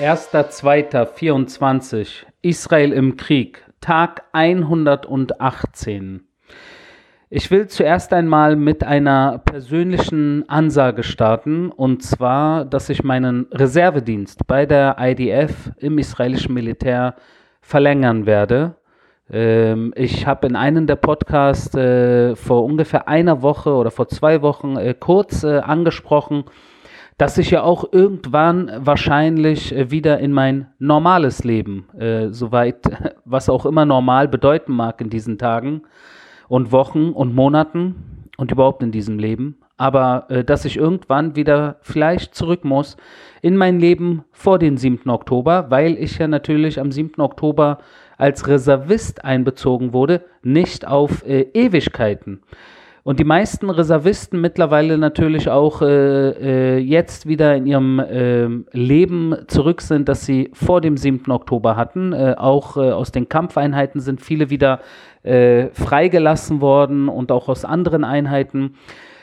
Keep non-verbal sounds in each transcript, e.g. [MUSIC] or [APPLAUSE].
1.2.24 Israel im Krieg, Tag 118. Ich will zuerst einmal mit einer persönlichen Ansage starten, und zwar, dass ich meinen Reservedienst bei der IDF im israelischen Militär verlängern werde. Ähm, ich habe in einem der Podcasts äh, vor ungefähr einer Woche oder vor zwei Wochen äh, kurz äh, angesprochen, dass ich ja auch irgendwann wahrscheinlich äh, wieder in mein normales Leben, äh, soweit [LAUGHS] was auch immer normal bedeuten mag in diesen Tagen und Wochen und Monaten und überhaupt in diesem Leben, aber äh, dass ich irgendwann wieder vielleicht zurück muss in mein Leben vor dem 7. Oktober, weil ich ja natürlich am 7. Oktober als Reservist einbezogen wurde, nicht auf äh, Ewigkeiten. Und die meisten Reservisten mittlerweile natürlich auch äh, äh, jetzt wieder in ihrem äh, Leben zurück sind, das sie vor dem 7. Oktober hatten. Äh, auch äh, aus den Kampfeinheiten sind viele wieder äh, freigelassen worden und auch aus anderen Einheiten.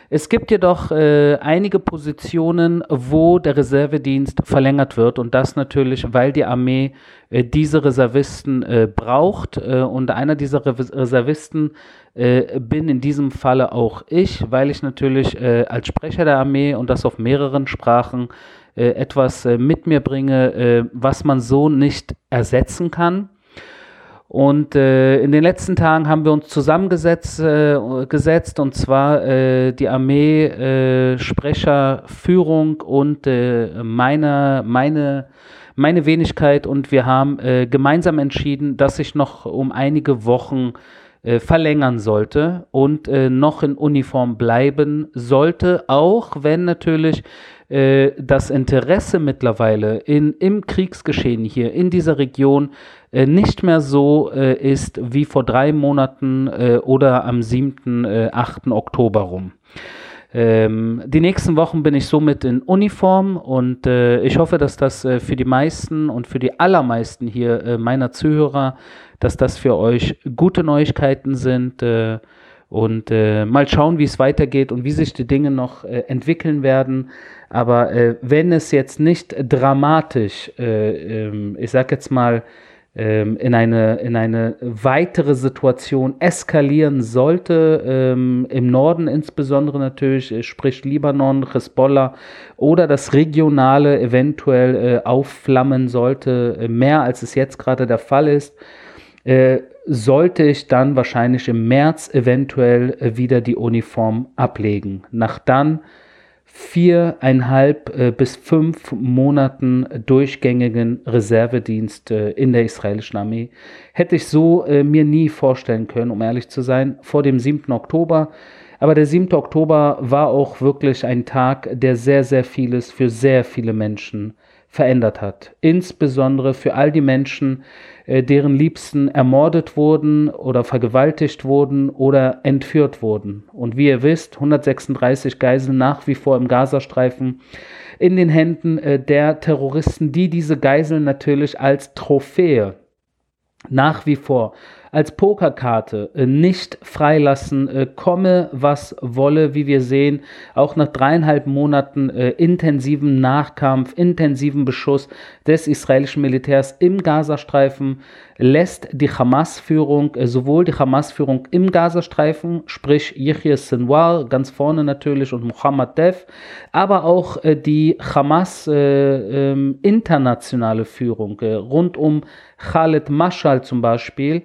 Es gibt jedoch äh, einige Positionen, wo der Reservedienst verlängert wird und das natürlich, weil die Armee äh, diese Reservisten äh, braucht äh, und einer dieser Re Reservisten äh, bin in diesem Falle auch ich, weil ich natürlich äh, als Sprecher der Armee und das auf mehreren Sprachen etwas mit mir bringe, was man so nicht ersetzen kann. Und äh, in den letzten Tagen haben wir uns zusammengesetzt äh, gesetzt, und zwar äh, die Armee, äh, Sprecher, Führung und äh, meine, meine, meine Wenigkeit. Und wir haben äh, gemeinsam entschieden, dass ich noch um einige Wochen verlängern sollte und äh, noch in Uniform bleiben sollte, auch wenn natürlich äh, das Interesse mittlerweile in, im Kriegsgeschehen hier in dieser Region äh, nicht mehr so äh, ist wie vor drei Monaten äh, oder am 7., 8. Oktober rum. Ähm, die nächsten Wochen bin ich somit in Uniform und äh, ich hoffe, dass das äh, für die meisten und für die allermeisten hier äh, meiner Zuhörer, dass das für euch gute Neuigkeiten sind und mal schauen, wie es weitergeht und wie sich die Dinge noch entwickeln werden. Aber wenn es jetzt nicht dramatisch, ähm, ich sag jetzt mal, ähm, in, eine, in eine weitere Situation eskalieren sollte, ähm, im Norden insbesondere natürlich, äh, sprich Libanon, Hezbollah oder das Regionale eventuell äh, aufflammen sollte, äh, mehr als es jetzt gerade der Fall ist, äh, sollte ich dann wahrscheinlich im März eventuell äh, wieder die Uniform ablegen. Nach dann viereinhalb äh, bis fünf Monaten durchgängigen Reservedienst äh, in der israelischen Armee. Hätte ich so äh, mir nie vorstellen können, um ehrlich zu sein, vor dem 7. Oktober. Aber der 7. Oktober war auch wirklich ein Tag, der sehr, sehr vieles für sehr viele Menschen verändert hat. Insbesondere für all die Menschen, äh, deren Liebsten ermordet wurden oder vergewaltigt wurden oder entführt wurden. Und wie ihr wisst, 136 Geiseln nach wie vor im Gazastreifen in den Händen äh, der Terroristen, die diese Geiseln natürlich als Trophäe nach wie vor als Pokerkarte äh, nicht freilassen, äh, komme was wolle, wie wir sehen, auch nach dreieinhalb Monaten äh, intensiven Nachkampf, intensiven Beschuss des israelischen Militärs im Gazastreifen lässt die Hamas-Führung, äh, sowohl die Hamas-Führung im Gazastreifen, sprich Yahya Sinwar, ganz vorne natürlich, und Mohammed Def, aber auch die Hamas äh, ähm, internationale Führung rund um Khaled Mashal zum Beispiel,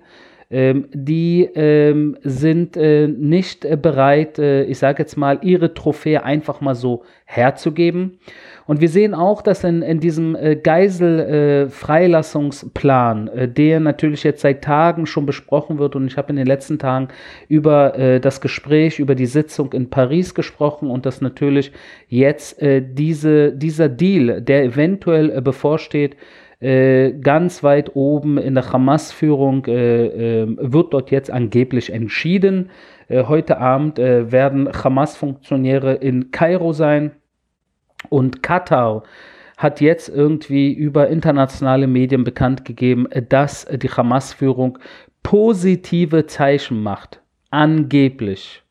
ähm, die ähm, sind äh, nicht äh, bereit, äh, ich sage jetzt mal, ihre Trophäe einfach mal so herzugeben. Und wir sehen auch, dass in, in diesem äh, Geiselfreilassungsplan, äh, der natürlich jetzt seit Tagen schon besprochen wird, und ich habe in den letzten Tagen über äh, das Gespräch, über die Sitzung in Paris gesprochen und dass natürlich jetzt diese, dieser Deal, der eventuell bevorsteht, äh, ganz weit oben in der Hamas-Führung äh, äh, wird dort jetzt angeblich entschieden. Äh, heute Abend werden Hamas-Funktionäre in Kairo sein und Katar hat jetzt irgendwie über internationale Medien bekannt gegeben, dass die Hamas-Führung positive Zeichen macht. Angeblich.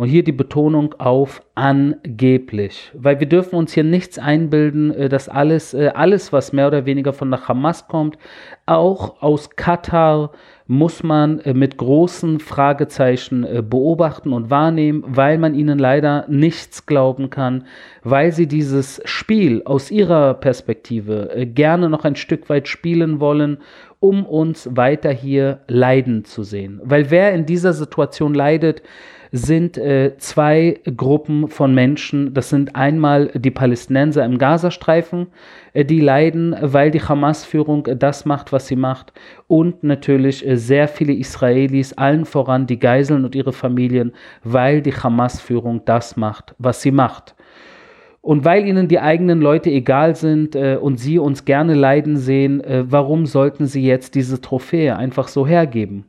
Und hier die Betonung auf angeblich, weil wir dürfen uns hier nichts einbilden, äh, dass alles, äh, alles, was mehr oder weniger von der Hamas kommt, auch aus Katar muss man äh, mit großen Fragezeichen beobachten und wahrnehmen, weil man ihnen leider nichts glauben kann, weil sie dieses Spiel aus ihrer Perspektive gerne noch ein Stück weit spielen wollen um uns weiter hier leiden zu sehen. Weil wer in dieser Situation leidet, sind äh, zwei Gruppen von Menschen. Das sind einmal die Palästinenser im Gazastreifen, äh, die leiden, weil die Hamas-Führung das macht, was sie macht. Und natürlich äh, sehr viele Israelis, allen voran die Geiseln und ihre Familien, weil die Hamas-Führung das macht, was sie macht. Und weil ihnen die eigenen Leute egal sind äh, und sie uns gerne leiden sehen, äh, warum sollten sie jetzt diese Trophäe einfach so hergeben?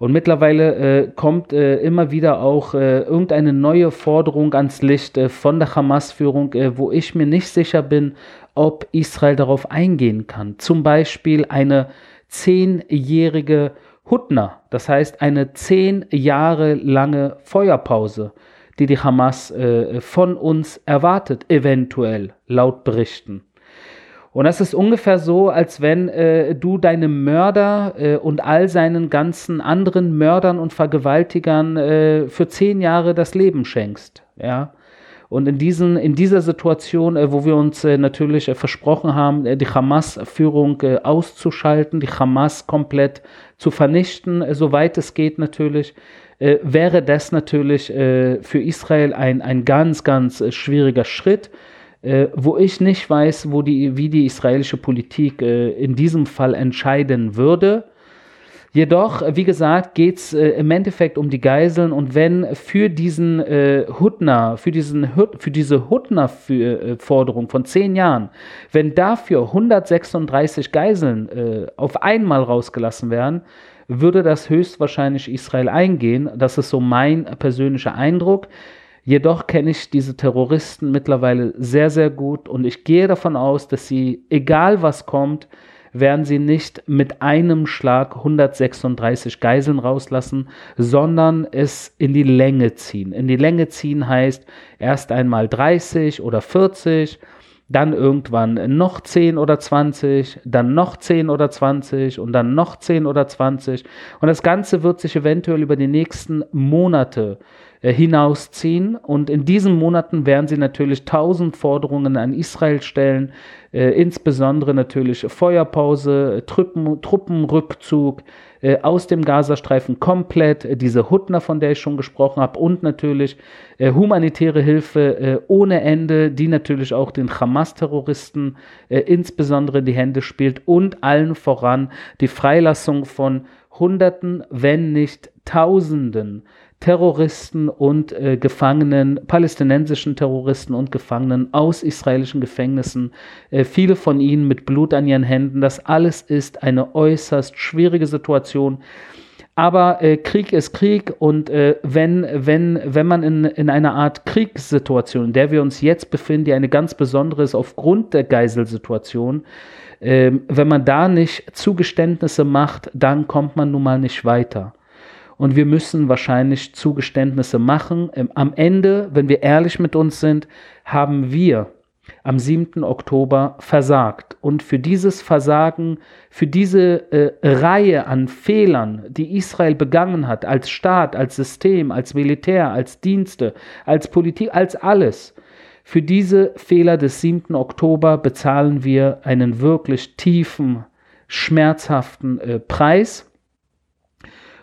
Und mittlerweile äh, kommt äh, immer wieder auch äh, irgendeine neue Forderung ans Licht äh, von der Hamas-Führung, wo ich mir nicht sicher bin, ob Israel darauf eingehen kann. Zum Beispiel eine zehnjährige Hutna, das heißt eine zehn Jahre lange Feuerpause die die Hamas äh, von uns erwartet, eventuell, laut Berichten. Und das ist ungefähr so, als wenn äh, du deinem Mörder äh, und all seinen ganzen anderen Mördern und Vergewaltigern äh, für zehn Jahre das Leben schenkst. Ja. Und in, diesen, in dieser Situation, äh, wo wir uns äh, natürlich äh, versprochen haben, die Hamas-Führung auszuschalten, die Hamas komplett zu vernichten, soweit es geht natürlich, wäre das natürlich für Israel ein, ein ganz, ganz schwieriger Schritt, äh, wo ich nicht weiß, wo die, wie die israelische Politik äh, in diesem Fall entscheiden würde. Jedoch, wie gesagt, geht es äh, im Endeffekt um die Geiseln und wenn für diesen äh, Hutner, für, diesen, für diese Hutner-Forderung von zehn Jahren, wenn dafür 136 Geiseln äh, auf einmal rausgelassen werden, würde das höchstwahrscheinlich Israel eingehen. Das ist so mein persönlicher Eindruck. Jedoch kenne ich diese Terroristen mittlerweile sehr, sehr gut und ich gehe davon aus, dass sie, egal was kommt, werden sie nicht mit einem Schlag 136 Geiseln rauslassen, sondern es in die Länge ziehen. In die Länge ziehen heißt erst einmal 30 oder 40 dann irgendwann noch 10 oder 20, dann noch 10 oder 20 und dann noch 10 oder 20. Und das Ganze wird sich eventuell über die nächsten Monate äh, hinausziehen. Und in diesen Monaten werden sie natürlich tausend Forderungen an Israel stellen, äh, insbesondere natürlich Feuerpause, Truppen, Truppenrückzug, äh, aus dem Gazastreifen komplett, äh, diese Hutner, von der ich schon gesprochen habe, und natürlich äh, humanitäre Hilfe äh, ohne Ende, die natürlich auch den Hamas-Terroristen insbesondere in die Hände spielt und allen voran die Freilassung von Hunderten, wenn nicht Tausenden Terroristen und äh, Gefangenen, palästinensischen Terroristen und Gefangenen aus israelischen Gefängnissen, äh, viele von ihnen mit Blut an ihren Händen. Das alles ist eine äußerst schwierige Situation. Aber äh, Krieg ist Krieg und äh, wenn, wenn, wenn man in, in einer Art Kriegssituation, in der wir uns jetzt befinden, die eine ganz besondere ist aufgrund der Geiselsituation, ähm, wenn man da nicht Zugeständnisse macht, dann kommt man nun mal nicht weiter und wir müssen wahrscheinlich Zugeständnisse machen. Ähm, am Ende, wenn wir ehrlich mit uns sind, haben wir am 7. Oktober versagt. Und für dieses Versagen, für diese äh, Reihe an Fehlern, die Israel begangen hat, als Staat, als System, als Militär, als Dienste, als Politik, als alles, für diese Fehler des 7. Oktober bezahlen wir einen wirklich tiefen, schmerzhaften äh, Preis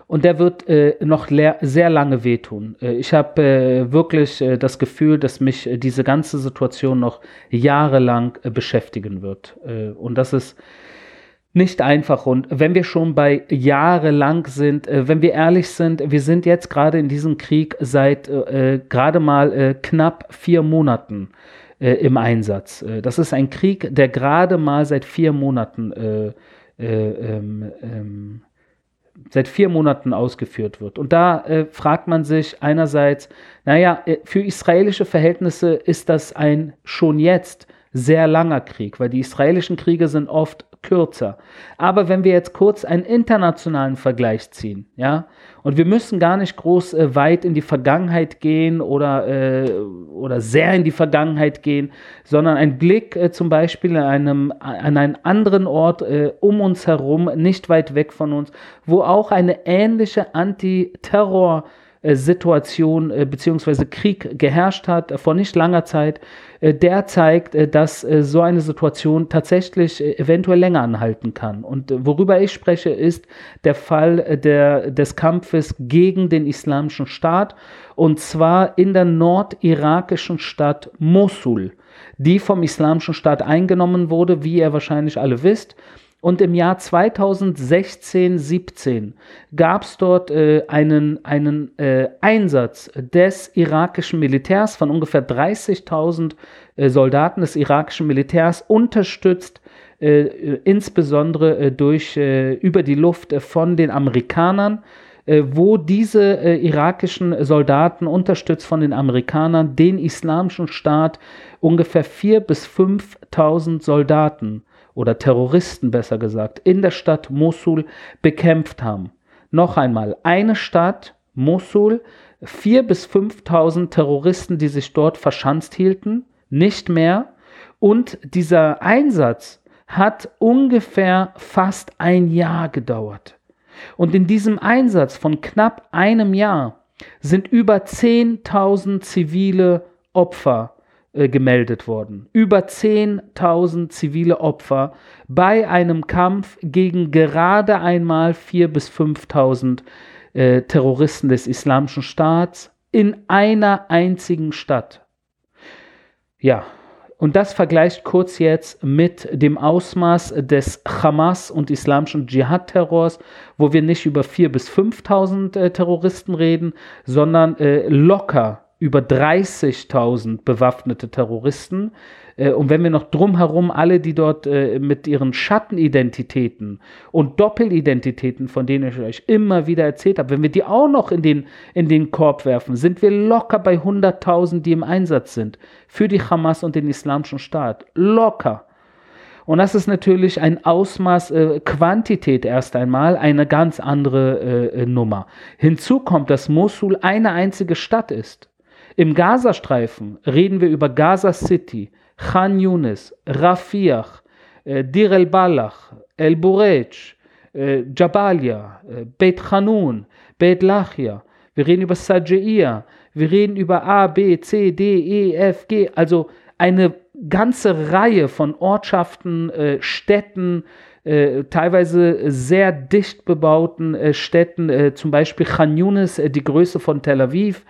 und der wird äh, noch sehr lange wehtun. Äh, ich habe äh, wirklich äh, das Gefühl, dass mich äh, diese ganze Situation noch jahrelang äh, beschäftigen wird. und das ist nicht einfach. Und wenn wir schon bei jahrelang sind, wenn wir ehrlich sind, wir sind jetzt gerade in diesem Krieg seit gerade mal knapp vier Monaten im Einsatz. das ist ein Krieg, der gerade mal seit vier Monaten ähm, ähm, seit vier Monaten ausgeführt wird. Und da äh, fragt man sich einerseits, naja, äh, für israelische Verhältnisse ist das ein schon jetzt sehr langer Krieg, weil die israelischen Kriege sind oft kürzer. Aber wenn wir jetzt kurz einen internationalen Vergleich ziehen, ja, und wir müssen gar nicht groß äh, weit in die Vergangenheit gehen oder, äh, oder sehr in die Vergangenheit gehen, sondern ein Blick äh, zum Beispiel an, einem, an einen anderen Ort äh, um uns herum, nicht weit weg von uns, wo auch eine ähnliche Antiterror- Situation äh, bzw. Krieg geherrscht hat äh, vor nicht langer Zeit, äh, der zeigt, äh, dass äh, so eine Situation tatsächlich eventuell länger anhalten kann. Und worüber ich spreche, ist der Fall der, des Kampfes gegen den Islamischen Staat und zwar in der nordirakischen Stadt Mosul, die vom Islamischen Staat eingenommen wurde, wie ihr wahrscheinlich alle wisst. Und im Jahr 2016, 17 gab es dort äh, einen, einen äh, Einsatz des irakischen Militärs von ungefähr 30.000 äh, Soldaten des irakischen Militärs, unterstützt äh, insbesondere äh, durch äh, über die Luft von den Amerikanern, wo diese irakischen Soldaten, unterstützt von den Amerikanern, den islamischen Staat ungefähr 4.000 bis 5.000 Soldaten oder Terroristen besser gesagt, in der Stadt Mosul bekämpft haben. Noch einmal, eine Stadt, Mosul, 4.000 bis 5.000 Terroristen, die sich dort verschanzt hielten, nicht mehr. Und dieser Einsatz hat ungefähr fast ein Jahr gedauert. Und in diesem Einsatz von knapp einem Jahr sind über 10.000 zivile Opfer äh, gemeldet worden. Über 10.000 zivile Opfer bei einem Kampf gegen gerade einmal 4.000 bis 5.000 äh, Terroristen des Islamischen Staats in einer einzigen Stadt. Ja, und das vergleicht kurz jetzt mit dem Ausmaß des Hamas und islamischen Dschihad-Terrors, wo wir nicht über 4.000 bis 5.000 äh, Terroristen reden, sondern äh, locker über 30.000 bewaffnete Terroristen. Äh, und wenn wir noch drumherum alle, die dort äh, mit ihren Schattenidentitäten und Doppelidentitäten, von denen ich euch immer wieder erzählt habe, wenn wir die auch noch in den, in den Korb werfen, sind wir locker bei 100.000, die im Einsatz sind für die Hamas und den Islamischen Staat. Locker. Und das ist natürlich ein Ausmaß, äh, Quantität erst einmal, eine ganz andere äh, Nummer. Hinzu kommt, dass Mosul eine einzige Stadt ist. Im Gazastreifen reden wir über Gaza City, Khan Yunis, Rafiah, äh, Dir el-Balach, El-Burej, äh, Jabalia, äh, Beit Hanun, Beit Lachia. Wir reden über Sajia, wir reden über A, B, C, D, E, F, G, also eine ganze Reihe von Ortschaften, äh, Städten, äh, teilweise sehr dicht bebauten äh, Städten, äh, zum Beispiel Khan Yunis, äh, die Größe von Tel Aviv,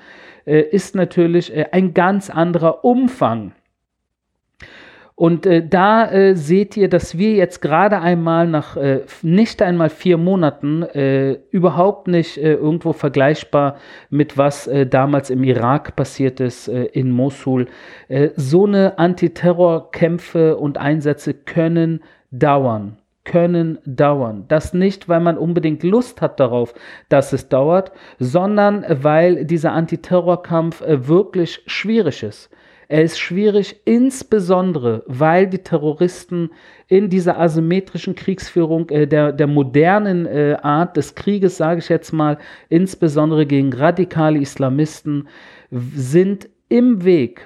äh, ist natürlich äh, ein ganz anderer Umfang. Und äh, da äh, seht ihr, dass wir jetzt gerade einmal nach äh, nicht einmal vier Monaten äh, überhaupt nicht äh, irgendwo vergleichbar mit was äh, damals im Irak passiert ist, in Mosul. so eine Antiterrorkämpfe und Einsätze können dauern können dauern. Das nicht, weil man unbedingt Lust hat darauf, dass es dauert, sondern weil dieser Antiterrorkampf äh, wirklich schwierig ist. Er ist schwierig, insbesondere weil die Terroristen in dieser asymmetrischen Kriegsführung äh, der, der modernen äh, Art des Krieges, sage ich jetzt mal, insbesondere gegen radikale Islamisten, sind im Weg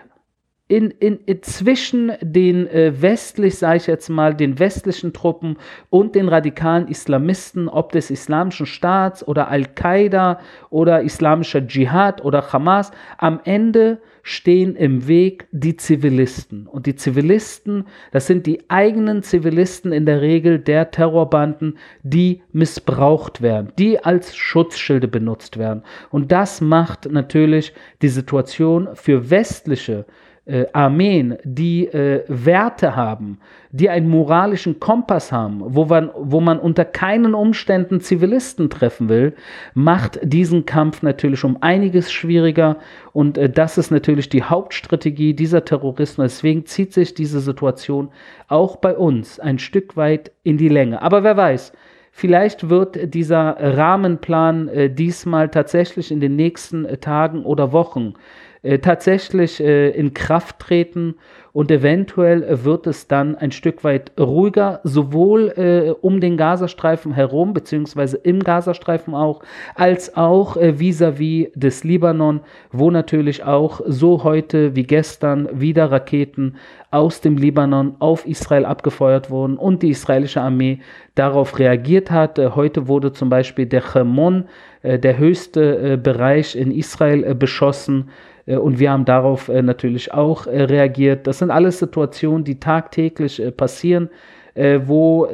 in, in, in zwischen den äh, westlich, sage ich jetzt mal, den westlichen Truppen und den radikalen Islamisten, ob des Islamischen Staats oder Al-Qaida oder Islamischer Dschihad oder Hamas, am Ende stehen im Weg die Zivilisten. Und die Zivilisten, das sind die eigenen Zivilisten in der Regel der Terrorbanden, die missbraucht werden, die als Schutzschilde benutzt werden. Und das macht natürlich die Situation für westliche äh, Armeen, die äh, Werte haben, die einen moralischen Kompass haben, wo man, wo man unter keinen Umständen Zivilisten treffen will, macht diesen Kampf natürlich um einiges schwieriger. Und äh, das ist natürlich die Hauptstrategie dieser Terroristen. Deswegen zieht sich diese Situation auch bei uns ein Stück weit in die Länge. Aber wer weiß, Vielleicht wird dieser Rahmenplan äh, diesmal tatsächlich in den nächsten äh, Tagen oder Wochen äh, tatsächlich äh, in Kraft treten und eventuell wird es dann ein Stück weit ruhiger, sowohl äh, um den Gazastreifen herum, beziehungsweise im Gazastreifen auch, als auch äh, vis-à-vis -vis des Libanon, wo natürlich auch so heute wie gestern wieder Raketen aus dem Libanon auf Israel abgefeuert wurden und die israelische Armee darauf reagiert hat. Heute wurde zum Beispiel der Chemon, der höchste Bereich in Israel, beschossen und wir haben darauf äh, natürlich auch äh, reagiert. Das sind alles Situationen, die tagtäglich passieren, wo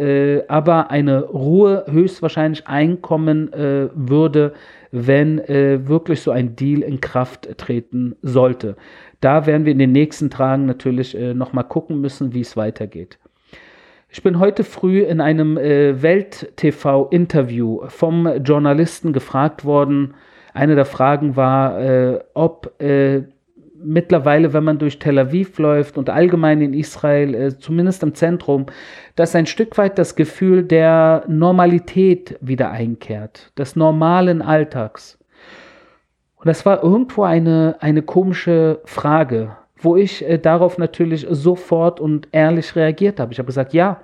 aber eine Ruhe höchstwahrscheinlich einkommen würde, wenn wirklich so ein Deal in Kraft treten sollte. Da werden wir in den nächsten Tagen natürlich nochmal gucken müssen, wie es weitergeht. Ich bin heute früh in einem äh, Welt-TV-Interview vom Journalisten gefragt worden, eine der Fragen war, äh, ob äh, mittlerweile, wenn man durch Tel Aviv läuft und allgemein in Israel, äh, zumindest im Zentrum, dass ein Stück weit das Gefühl der Normalität wieder einkehrt, des normalen Alltags. Und das war irgendwo eine, eine komische Frage, wo ich äh, darauf natürlich sofort und ehrlich reagiert habe. Ich habe gesagt, ja,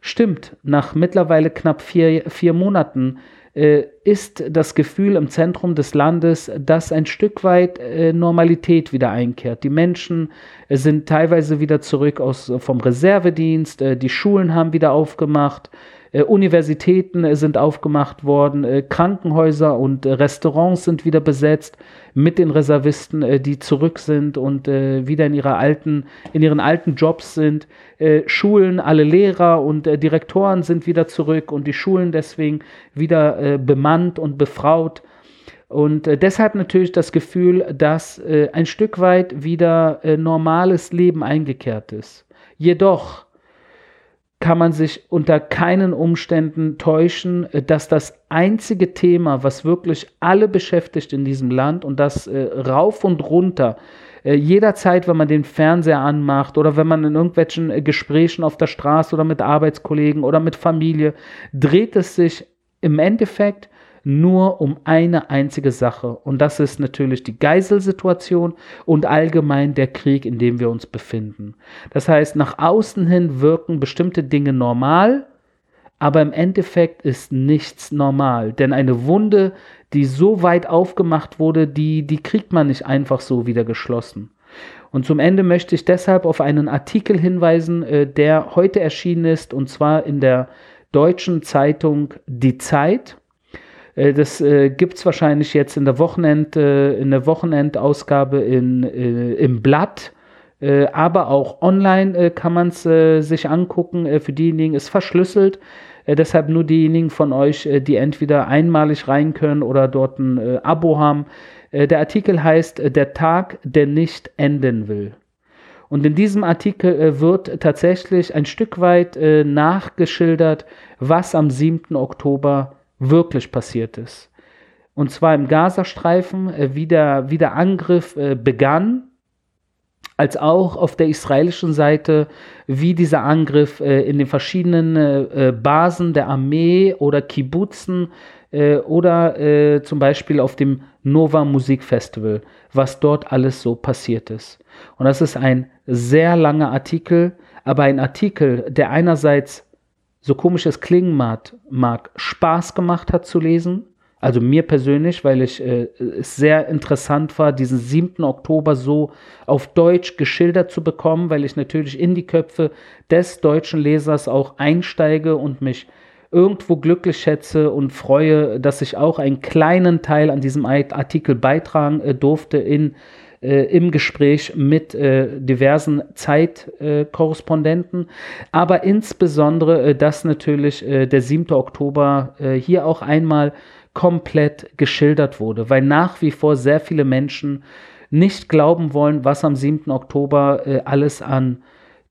stimmt, nach mittlerweile knapp vier, vier Monaten ist das Gefühl im Zentrum des Landes, dass ein Stück weit äh, Normalität wieder einkehrt. Die Menschen äh, sind teilweise wieder zurück aus, vom Reservedienst, die Schulen haben wieder aufgemacht, äh, Universitäten äh, sind aufgemacht worden, äh, Krankenhäuser und Restaurants sind wieder besetzt mit den Reservisten, die zurück sind und wieder in, ihrer alten, in ihren alten Jobs sind. Schulen, alle Lehrer und Direktoren sind wieder zurück und die Schulen deswegen wieder bemannt und befraut. Und äh, deshalb natürlich das Gefühl, dass äh, ein Stück weit wieder äh, normales Leben eingekehrt ist. Jedoch kann man sich unter keinen Umständen täuschen, äh, dass das einzige Thema, was wirklich alle beschäftigt in diesem Land und das äh, rauf und runter, äh, jederzeit, wenn man den Fernseher anmacht oder wenn man in irgendwelchen äh, Gesprächen auf der Straße oder mit Arbeitskollegen oder mit Familie, dreht es sich im Endeffekt nur um eine einzige Sache. Und das ist natürlich die Geiselsituation und allgemein der Krieg, in dem wir uns befinden. Das heißt, nach außen hin wirken bestimmte Dinge normal, aber im Endeffekt ist nichts normal. Denn eine Wunde, die so weit aufgemacht wurde, die, die kriegt man nicht einfach so wieder geschlossen. Und zum Ende möchte ich deshalb auf einen Artikel hinweisen, äh, der heute erschienen ist, und zwar in der deutschen Zeitung Die Zeit. Äh, das äh, gibt es wahrscheinlich jetzt in der Wochenend, äh, in der Wochenendausgabe in, äh, im Blatt. Äh, aber auch online äh, kann man es sich angucken. für diejenigen ist verschlüsselt. deshalb nur diejenigen von euch, die entweder einmalig rein können oder dort ein Abo haben. der Artikel heißt Der Tag, der nicht enden will. Und in diesem Artikel wird tatsächlich ein Stück weit nachgeschildert, was am 7. Oktober wirklich passiert ist. Und zwar im Gazastreifen, äh, wie, der, wie der Angriff äh, begann, als auch auf der israelischen Seite, wie dieser Angriff äh, in den verschiedenen Basen der Armee oder Kibbutzen oder zum Beispiel auf dem Nova Musikfestival, was dort alles so passiert ist. Und das ist ein sehr langer Artikel, aber ein Artikel, der einerseits so komisch es klingen mag, mag, Spaß gemacht hat zu lesen. Also mir persönlich, weil ich äh, es sehr interessant war, diesen 7. Oktober so auf Deutsch geschildert zu bekommen, weil ich natürlich in die Köpfe des deutschen Lesers auch einsteige und mich irgendwo glücklich schätze und freue, dass ich auch einen kleinen Teil an diesem Artikel beitragen äh, durfte in äh, im Gespräch mit äh, diversen Zeitkorrespondenten, äh, aber insbesondere, äh, dass natürlich äh, der 7. Oktober äh, hier auch einmal komplett geschildert wurde, weil nach wie vor sehr viele Menschen nicht glauben wollen, was am 7. Oktober alles an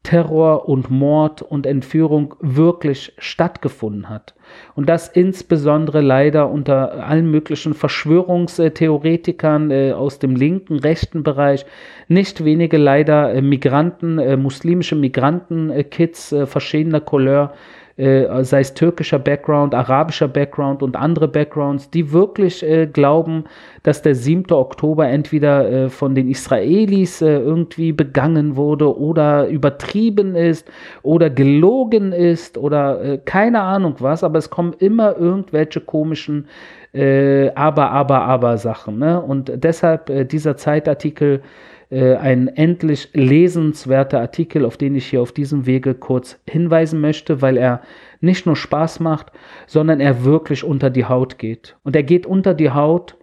Terror und Mord und Entführung wirklich stattgefunden hat. Und das insbesondere leider unter allen möglichen Verschwörungstheoretikern äh, aus dem linken, rechten Bereich, nicht wenige leider äh, Migranten, äh, muslimische Migranten-Kids verschiedener Couleur, äh, sei es türkischer Background, arabischer Background und andere Backgrounds, die wirklich äh, glauben, dass der 7. Oktober entweder äh, von den Israelis äh, irgendwie begangen wurde oder übertrieben ist oder gelogen ist oder äh, keine Ahnung was, aber es kommen immer irgendwelche komischen äh, aber, aber, aber Sachen. Ne? Und deshalb dieser Zeitartikel äh, ein endlich lesenswerter Artikel, auf den ich hier auf diesem Wege kurz hinweisen möchte, weil er nicht nur Spaß macht, sondern er wirklich unter die Haut geht. Und er geht unter die Haut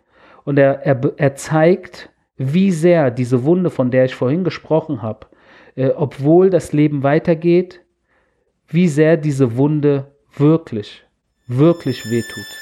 und er, er, er zeigt, wie sehr diese Wunde, von der ich vorhin gesprochen habe, äh, obwohl das Leben weitergeht, wie sehr diese Wunde wirklich, wirklich wehtut.